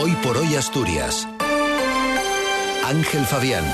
Hoy por hoy Asturias. Ángel Fabián.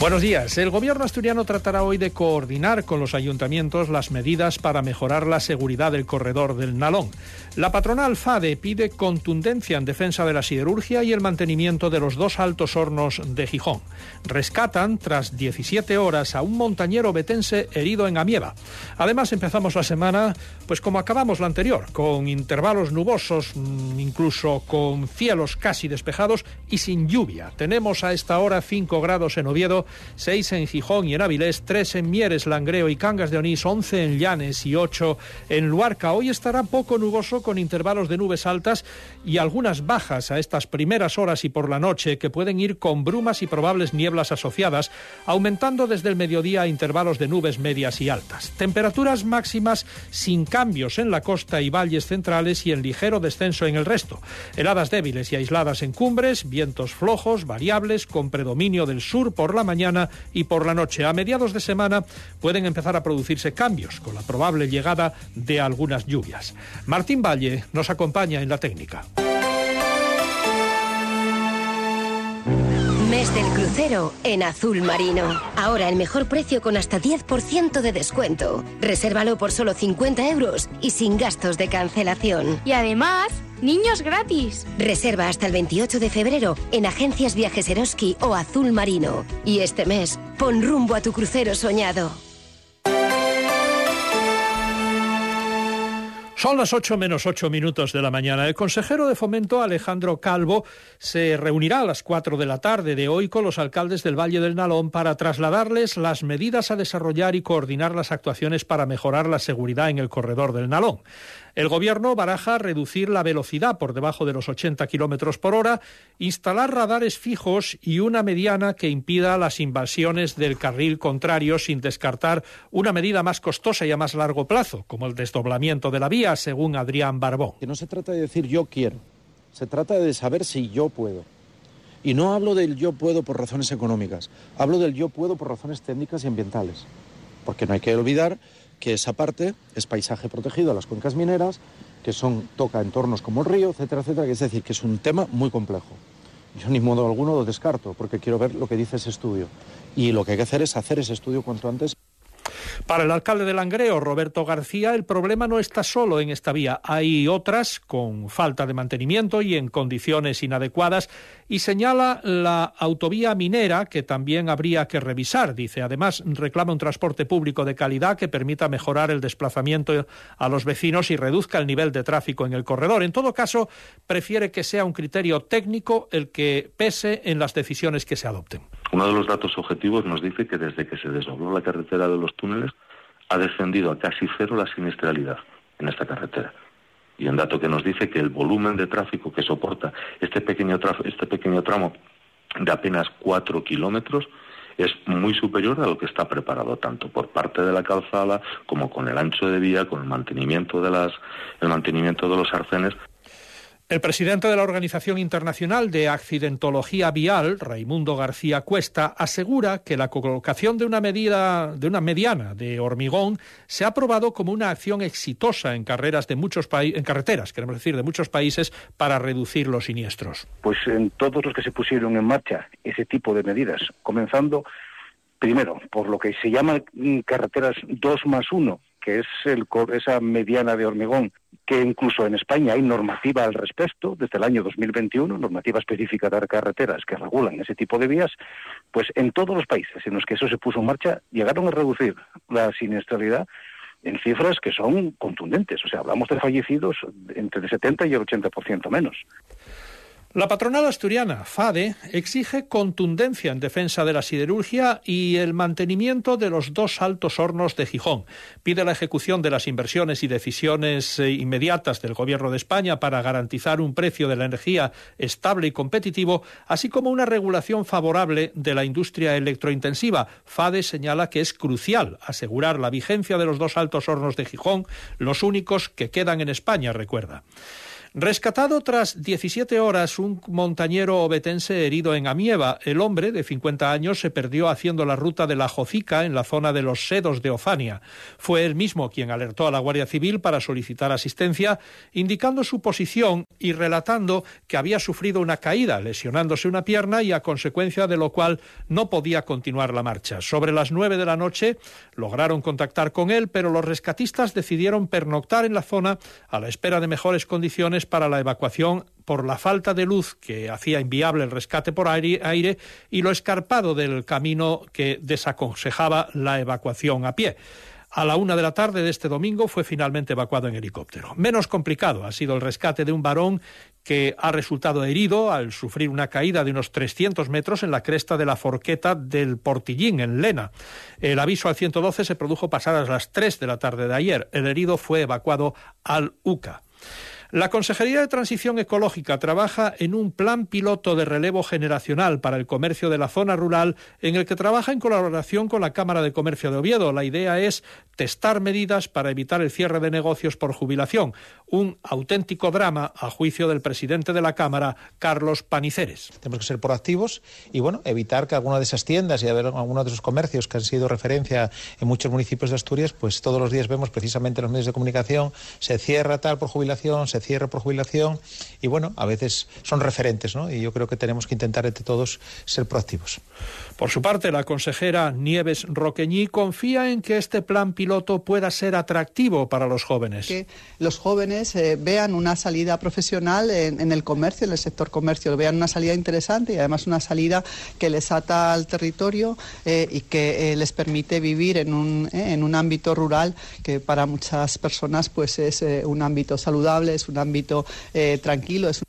Buenos días. El gobierno asturiano tratará hoy de coordinar con los ayuntamientos las medidas para mejorar la seguridad del corredor del Nalón. La patronal FADE pide contundencia en defensa de la siderurgia y el mantenimiento de los dos altos hornos de Gijón. Rescatan, tras 17 horas, a un montañero betense herido en Amieva. Además, empezamos la semana, pues como acabamos la anterior, con intervalos nubosos, mm, incluso con cielos casi despejados y sin lluvia. Tenemos a esta hora 5 grados en Oviedo 6 en Gijón y en Avilés, 3 en Mieres, Langreo y Cangas de Onís, 11 en Llanes y 8 en Luarca. Hoy estará poco nuboso con intervalos de nubes altas y algunas bajas a estas primeras horas y por la noche que pueden ir con brumas y probables nieblas asociadas, aumentando desde el mediodía a intervalos de nubes medias y altas. Temperaturas máximas sin cambios en la costa y valles centrales y en ligero descenso en el resto. Heladas débiles y aisladas en cumbres, vientos flojos, variables, con predominio del sur por la mañana y por la noche. A mediados de semana pueden empezar a producirse cambios con la probable llegada de algunas lluvias. Martín Valle nos acompaña en la técnica. Mes del crucero en azul marino. Ahora el mejor precio con hasta 10% de descuento. Resérvalo por solo 50 euros y sin gastos de cancelación. Y además, niños gratis. Reserva hasta el 28 de febrero en agencias Viajes Eroski o Azul Marino. Y este mes, pon rumbo a tu crucero soñado. Son las 8 menos 8 minutos de la mañana. El consejero de Fomento, Alejandro Calvo, se reunirá a las 4 de la tarde de hoy con los alcaldes del Valle del Nalón para trasladarles las medidas a desarrollar y coordinar las actuaciones para mejorar la seguridad en el corredor del Nalón. El Gobierno baraja reducir la velocidad por debajo de los 80 kilómetros por hora, instalar radares fijos y una mediana que impida las invasiones del carril contrario sin descartar una medida más costosa y a más largo plazo, como el desdoblamiento de la vía, según Adrián Barbón. Que no se trata de decir yo quiero, se trata de saber si yo puedo. Y no hablo del yo puedo por razones económicas, hablo del yo puedo por razones técnicas y ambientales. Porque no hay que olvidar que esa parte es paisaje protegido a las cuencas mineras, que son toca entornos como el río, etcétera, etcétera, es decir, que es un tema muy complejo. Yo ni modo alguno lo descarto, porque quiero ver lo que dice ese estudio. Y lo que hay que hacer es hacer ese estudio cuanto antes. Para el alcalde de Langreo, Roberto García, el problema no está solo en esta vía. Hay otras con falta de mantenimiento y en condiciones inadecuadas y señala la autovía minera que también habría que revisar. Dice, además, reclama un transporte público de calidad que permita mejorar el desplazamiento a los vecinos y reduzca el nivel de tráfico en el corredor. En todo caso, prefiere que sea un criterio técnico el que pese en las decisiones que se adopten. Uno de los datos objetivos nos dice que desde que se desdobló la carretera de los túneles ha descendido a casi cero la siniestralidad en esta carretera. Y un dato que nos dice que el volumen de tráfico que soporta este pequeño, este pequeño tramo de apenas cuatro kilómetros es muy superior a lo que está preparado tanto por parte de la calzada como con el ancho de vía, con el mantenimiento de las, el mantenimiento de los arcenes. El presidente de la Organización Internacional de Accidentología Vial, Raimundo García Cuesta, asegura que la colocación de una medida de una mediana de hormigón se ha probado como una acción exitosa en carreras de muchos en carreteras, queremos decir, de muchos países para reducir los siniestros. Pues en todos los que se pusieron en marcha ese tipo de medidas, comenzando primero por lo que se llama carreteras 2 más 1, que es el, esa mediana de hormigón, que incluso en España hay normativa al respecto, desde el año 2021, normativa específica de carreteras que regulan ese tipo de vías, pues en todos los países en los que eso se puso en marcha llegaron a reducir la siniestralidad en cifras que son contundentes. O sea, hablamos de fallecidos entre el 70 y el 80% menos. La patronal asturiana, FADE, exige contundencia en defensa de la siderurgia y el mantenimiento de los dos altos hornos de Gijón. Pide la ejecución de las inversiones y decisiones eh, inmediatas del Gobierno de España para garantizar un precio de la energía estable y competitivo, así como una regulación favorable de la industria electrointensiva. FADE señala que es crucial asegurar la vigencia de los dos altos hornos de Gijón, los únicos que quedan en España, recuerda. Rescatado tras 17 horas un montañero obetense herido en Amieva, el hombre de 50 años se perdió haciendo la ruta de la Jocica en la zona de los Sedos de Ofania. Fue él mismo quien alertó a la Guardia Civil para solicitar asistencia, indicando su posición y relatando que había sufrido una caída, lesionándose una pierna y a consecuencia de lo cual no podía continuar la marcha. Sobre las nueve de la noche lograron contactar con él, pero los rescatistas decidieron pernoctar en la zona a la espera de mejores condiciones para la evacuación por la falta de luz que hacía inviable el rescate por aire, y lo escarpado del camino que desaconsejaba la evacuación a pie. A la una de la tarde de este domingo fue finalmente evacuado en helicóptero. Menos complicado ha sido el rescate de un varón que ha resultado herido al sufrir una caída de unos 300 metros en la cresta de la forqueta del Portillín, en Lena. El aviso al 112 se produjo pasadas las 3 de la tarde de ayer. El herido fue evacuado al UCA. La Consejería de Transición Ecológica trabaja en un plan piloto de relevo generacional para el comercio de la zona rural en el que trabaja en colaboración con la Cámara de Comercio de Oviedo. La idea es testar medidas para evitar el cierre de negocios por jubilación. Un auténtico drama a juicio del presidente de la Cámara, Carlos Paniceres. Tenemos que ser proactivos y bueno, evitar que alguna de esas tiendas y algunos de esos comercios que han sido referencia en muchos municipios de Asturias, pues todos los días vemos precisamente en los medios de comunicación, se cierra tal por jubilación, se cierre por jubilación y bueno, a veces son referentes, ¿no? Y yo creo que tenemos que intentar entre todos ser proactivos. Por su parte, la consejera Nieves Roqueñí confía en que este plan piloto pueda ser atractivo para los jóvenes. Que los jóvenes eh, vean una salida profesional en, el comercio, en el sector comercio, vean una salida interesante y además una salida que les ata al territorio eh, y que eh, les permite vivir en un, en un ámbito rural que para muchas personas pues es un ámbito saludable, es un ámbito tranquilo. Es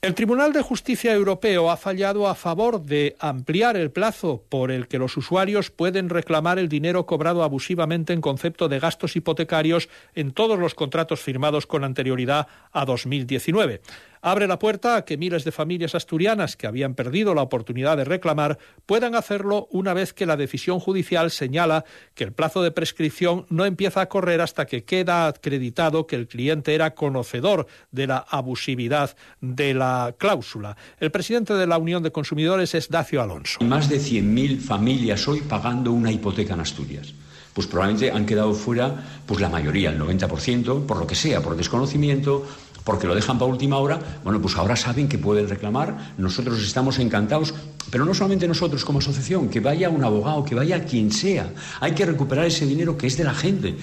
el Tribunal de Justicia Europeo ha fallado a favor de ampliar el plazo por el que los usuarios pueden reclamar el dinero cobrado abusivamente en concepto de gastos hipotecarios en todos los contratos firmados con anterioridad a 2019 abre la puerta a que miles de familias asturianas que habían perdido la oportunidad de reclamar puedan hacerlo una vez que la decisión judicial señala que el plazo de prescripción no empieza a correr hasta que queda acreditado que el cliente era conocedor de la abusividad de la cláusula. El presidente de la Unión de Consumidores es Dacio Alonso. Más de 100.000 familias hoy pagando una hipoteca en Asturias pues probablemente han quedado fuera pues la mayoría, el 90%, por lo que sea, por desconocimiento, porque lo dejan para última hora, bueno, pues ahora saben que pueden reclamar, nosotros estamos encantados, pero no solamente nosotros como asociación, que vaya un abogado, que vaya quien sea, hay que recuperar ese dinero que es de la gente.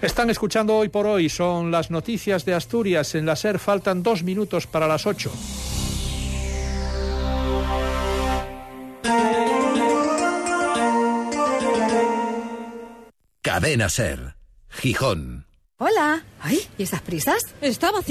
Están escuchando hoy por hoy, son las noticias de Asturias. En la SER faltan dos minutos para las ocho. Cadena SER, Gijón. Hola. Ay, ¿y esas prisas? Estaba